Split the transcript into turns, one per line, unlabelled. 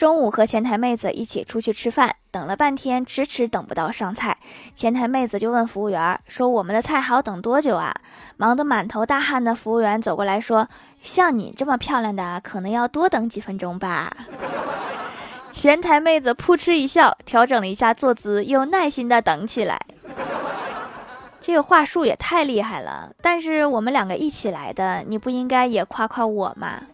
中午和前台妹子一起出去吃饭，等了半天，迟迟等不到上菜。前台妹子就问服务员说：“我们的菜还要等多久啊？”忙得满头大汗的服务员走过来说：“像你这么漂亮的，可能要多等几分钟吧。”前台妹子扑哧一笑，调整了一下坐姿，又耐心的等起来。这个话术也太厉害了！但是我们两个一起来的，你不应该也夸夸我吗？